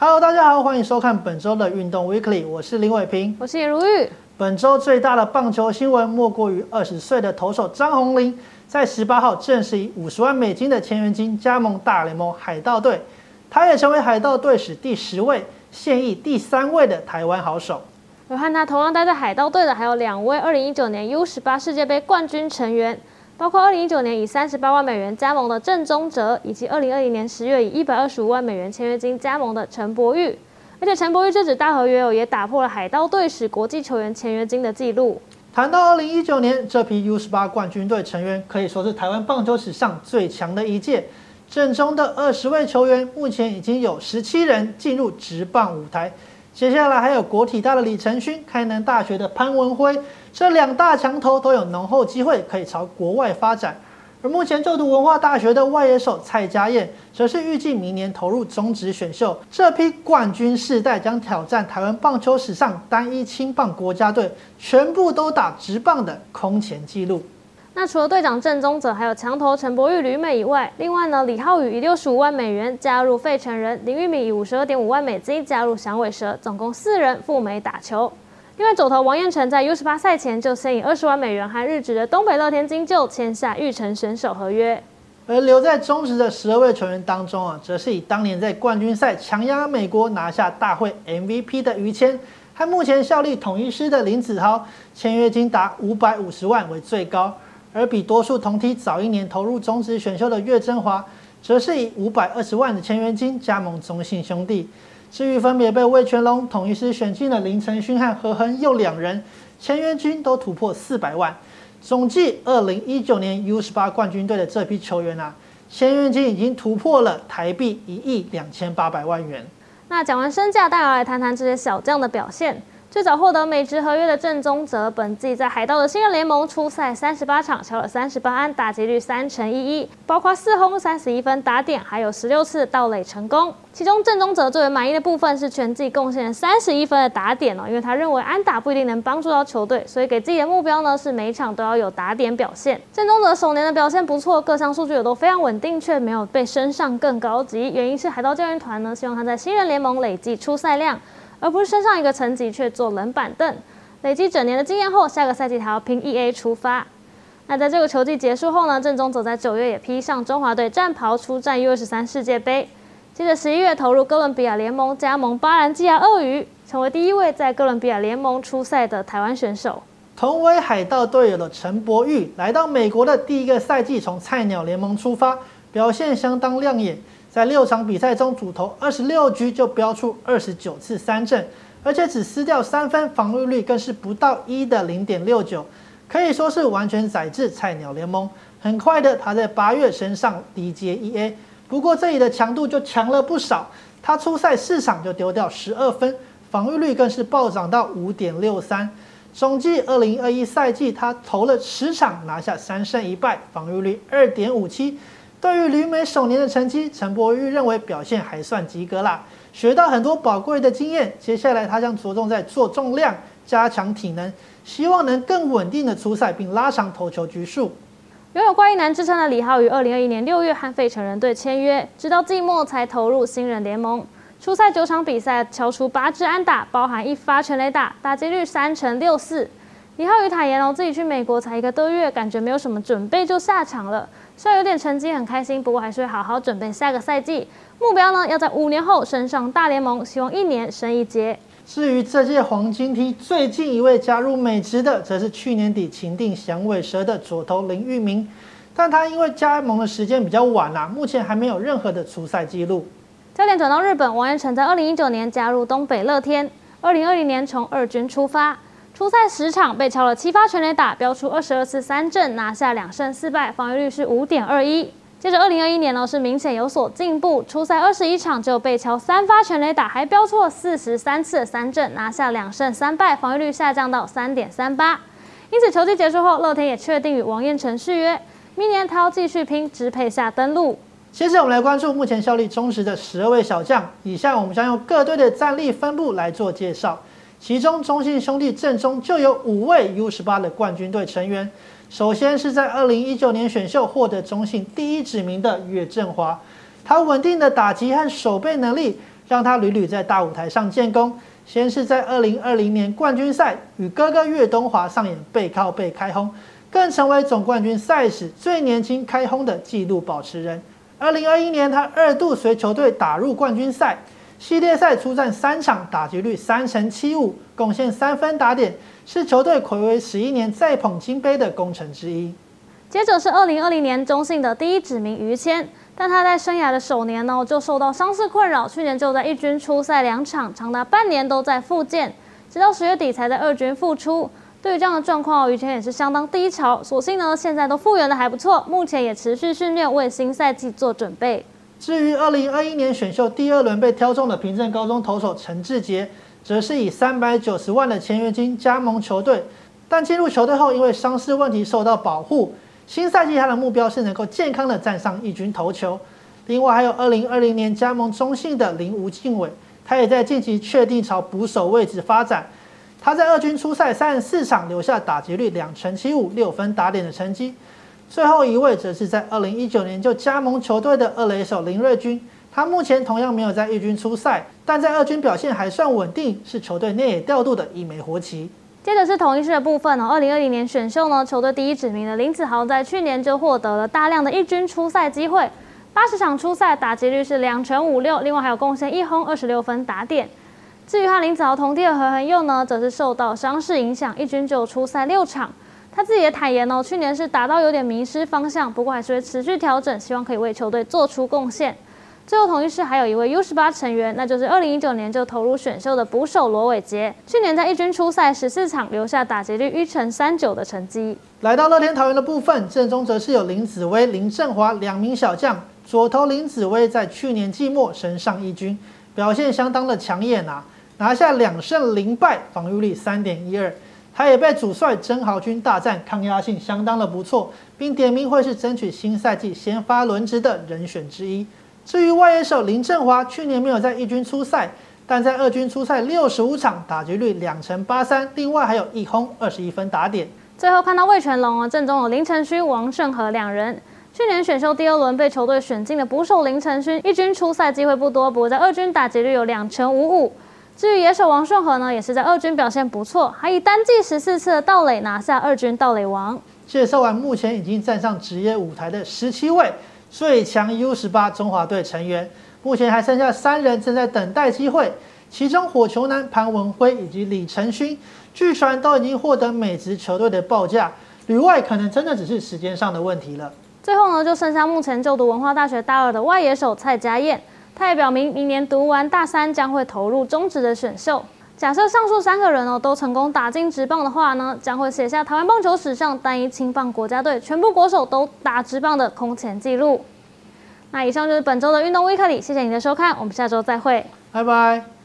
Hello，大家好，欢迎收看本周的运动 Weekly，我是林伟平，我是颜如玉。本周最大的棒球新闻莫过于二十岁的投手张宏林，在十八号正式以五十万美金的签约金加盟大联盟海盗队，他也成为海盗队史第十位、现役第三位的台湾好手。而和他同样待在海盗队的还有两位二零一九年 U 十八世界杯冠军成员。包括二零一九年以三十八万美元加盟的郑宗哲，以及二零二零年十月以一百二十五万美元签约金加盟的陈柏宇。而且陈柏宇这纸大合约，也打破了海盗队史国际球员签约金的记录。谈到二零一九年这批 U 十八冠军队成员，可以说是台湾棒球史上最强的一届。正中的二十位球员，目前已经有十七人进入职棒舞台。接下来还有国体大的李承勋、开南大学的潘文辉，这两大强头都有浓厚机会可以朝国外发展。而目前就读文化大学的外野手蔡家燕，则是预计明年投入中职选秀。这批冠军世代将挑战台湾棒球史上单一青棒国家队全部都打直棒的空前纪录。那除了队长郑宗哲，还有强头陈柏宇、吕美以外，另外呢，李浩宇以六十五万美元加入费城人，林玉敏以五十二点五万美金加入响尾蛇，总共四人赴美打球。另外，左投王彦辰在 U 十八赛前就先以二十万美元和日职的东北乐天金鹫签下玉成选手合约。而留在中职的十二位球员当中啊，则是以当年在冠军赛强压美国拿下大会 MVP 的于谦，和目前效力统一师的林子豪，签约金达五百五十万为最高。而比多数同梯早一年投入中职选秀的岳振华，则是以五百二十万的签约金加盟中信兄弟。至于分别被魏全龙统一师选进的林承勋和何恒佑两人，签约金都突破四百万。总计二零一九年 U 十八冠军队的这批球员啊，签约金已经突破了台币一亿两千八百万元。那讲完身价，大家来谈谈这些小将的表现。最早获得美职合约的郑宗泽，本季在海盗的新人联盟出赛三十八场，敲了三十八安，打击率三成一一，包括四轰三十一分打点，还有十六次盗垒成功。其中郑宗泽最为满意的部分是全季贡献三十一分的打点哦，因为他认为安打不一定能帮助到球队，所以给自己的目标呢是每场都要有打点表现。郑宗泽首年的表现不错，各项数据也都非常稳定，却没有被升上更高级，原因是海盗教练团呢希望他在新人联盟累计出赛量。而不是升上一个层级却坐冷板凳，累积整年的经验后，下个赛季还要拼 E A 出发。那在这个球季结束后呢？郑宗走在九月也披上中华队战袍出战 U 二十三世界杯，接着十一月投入哥伦比亚联盟加盟巴兰基亚鳄鱼，成为第一位在哥伦比亚联盟出赛的台湾选手。同为海盗队友的陈柏宇来到美国的第一个赛季，从菜鸟联盟出发，表现相当亮眼。在六场比赛中，主投二十六局就飙出二十九次三振，而且只失掉三分，防御率更是不到一的零点六九，可以说是完全载至菜鸟联盟。很快的，他在八月升上 DJEA 不过这里的强度就强了不少。他出赛四场就丢掉十二分，防御率更是暴涨到五点六三。总计二零二一赛季，他投了十场，拿下三胜一败，防御率二点五七。对于旅美首年的成绩，陈柏宇认为表现还算及格啦，学到很多宝贵的经验。接下来他将着重在做重量，加强体能，希望能更稳定的出赛，并拉长投球局数。拥有怪异男之称的李浩于二零二一年六月和费城人队签约，直到季末才投入新人联盟。初赛九场比赛敲出八支安打，包含一发全垒打，打击率三成六四。李浩宇坦言哦，自己去美国才一个多月，感觉没有什么准备就下场了。虽然有点成绩很开心，不过还是会好好准备下个赛季。目标呢，要在五年后升上大联盟，希望一年升一阶。至于这届黄金梯最近一位加入美职的，则是去年底情定响尾蛇的左投林玉明，但他因为加盟的时间比较晚啦，目前还没有任何的出赛记录。焦点转到日本，王彦辰在二零一九年加入东北乐天，二零二零年从二军出发。初赛十场被敲了七发全垒打，标出二十二次三振，拿下两胜四败，防御率是五点二一。接着二零二一年呢是明显有所进步，初赛二十一场就被敲三发全垒打，还标出了四十三次三振，拿下两胜三败，防御率下降到三点三八。因此球季结束后，乐天也确定与王彦辰续约，明年他要继续拼支配下登陆。接着我们来关注目前效力中实的十二位小将，以下我们将用各队的战力分布来做介绍。其中，中信兄弟阵中就有五位 U 十八的冠军队成员。首先是在二零一九年选秀获得中信第一指名的岳振华，他稳定的打击和守备能力，让他屡屡在大舞台上建功。先是在二零二零年冠军赛与哥哥岳东华上演背靠背开轰，更成为总冠军赛史最年轻开轰的纪录保持人。二零二一年，他二度随球队打入冠军赛，系列赛出战三场，打击率三成七五，贡献三分打点，是球队暌违十一年再捧金杯的功臣之一。接着是二零二零年中信的第一指名于谦。但他在生涯的首年呢，就受到伤势困扰，去年就在一军出赛两场，长达半年都在复健，直到十月底才在二军复出。对于这样的状况，于谦也是相当低潮。所幸呢，现在都复原的还不错，目前也持续训练，为新赛季做准备。至于二零二一年选秀第二轮被挑中的平镇高中投手陈志杰，则是以三百九十万的签约金加盟球队，但进入球队后因为伤势问题受到保护。新赛季他的目标是能够健康的站上一军投球。另外还有二零二零年加盟中信的林吴敬伟，他也在近期确定朝捕手位置发展。他在二军出赛三十四场，留下打击率两成七五、六分打点的成绩。最后一位则是在二零一九年就加盟球队的二垒手林瑞军，他目前同样没有在一军出赛，但在二军表现还算稳定，是球队内野调度的一枚活棋。接着是同一师的部分哦。二零二零年选秀呢，球队第一指名的林子豪在去年就获得了大量的一军出赛机会，八十场出赛打击率是两成五六，另外还有贡献一轰二十六分打点。至于他林子豪同弟的何恒佑呢，则是受到伤势影响，一军就出赛六场。他自己也坦言哦，去年是打到有点迷失方向，不过还是会持续调整，希望可以为球队做出贡献。最后，同一室还有一位 U 十八成员，那就是二零一九年就投入选秀的捕手罗伟杰。去年在一军出赛十四场，留下打击率一成三九的成绩。来到乐天桃园的部分，阵中则是有林子威、林振华两名小将。左投林子威在去年季末升上一军，表现相当的抢眼啊，拿下两胜零败，防御率三点一二。他也被主帅曾豪军大战，抗压性相当的不错，并点名会是争取新赛季先发轮值的人选之一。至于外野手林振华，去年没有在一军出赛，但在二军出赛六十五场，打击率两成八三，另外还有一轰二十一分打点。最后看到魏全龙哦，阵中有林承勋、王胜和两人。去年选秀第二轮被球队选进的捕手林承勋，一军出赛机会不多，不过在二军打击率有两成五五。至于野手王顺和呢，也是在二军表现不错，还以单季十四次的盗垒拿下二军盗垒王。介绍完目前已经站上职业舞台的十七位。最强 U 十八中华队成员，目前还剩下三人正在等待机会，其中火球男潘文辉以及李承勋，据传都已经获得美职球队的报价，旅外可能真的只是时间上的问题了。最后呢，就剩下目前就读文化大学大二的外野手蔡家燕，他也表明明年读完大三将会投入中职的选秀。假设上述三个人哦都成功打进职棒的话呢，将会写下台湾棒球史上单一青棒国家队全部国手都打职棒的空前纪录。那以上就是本周的运动微课里，谢谢你的收看，我们下周再会，拜拜。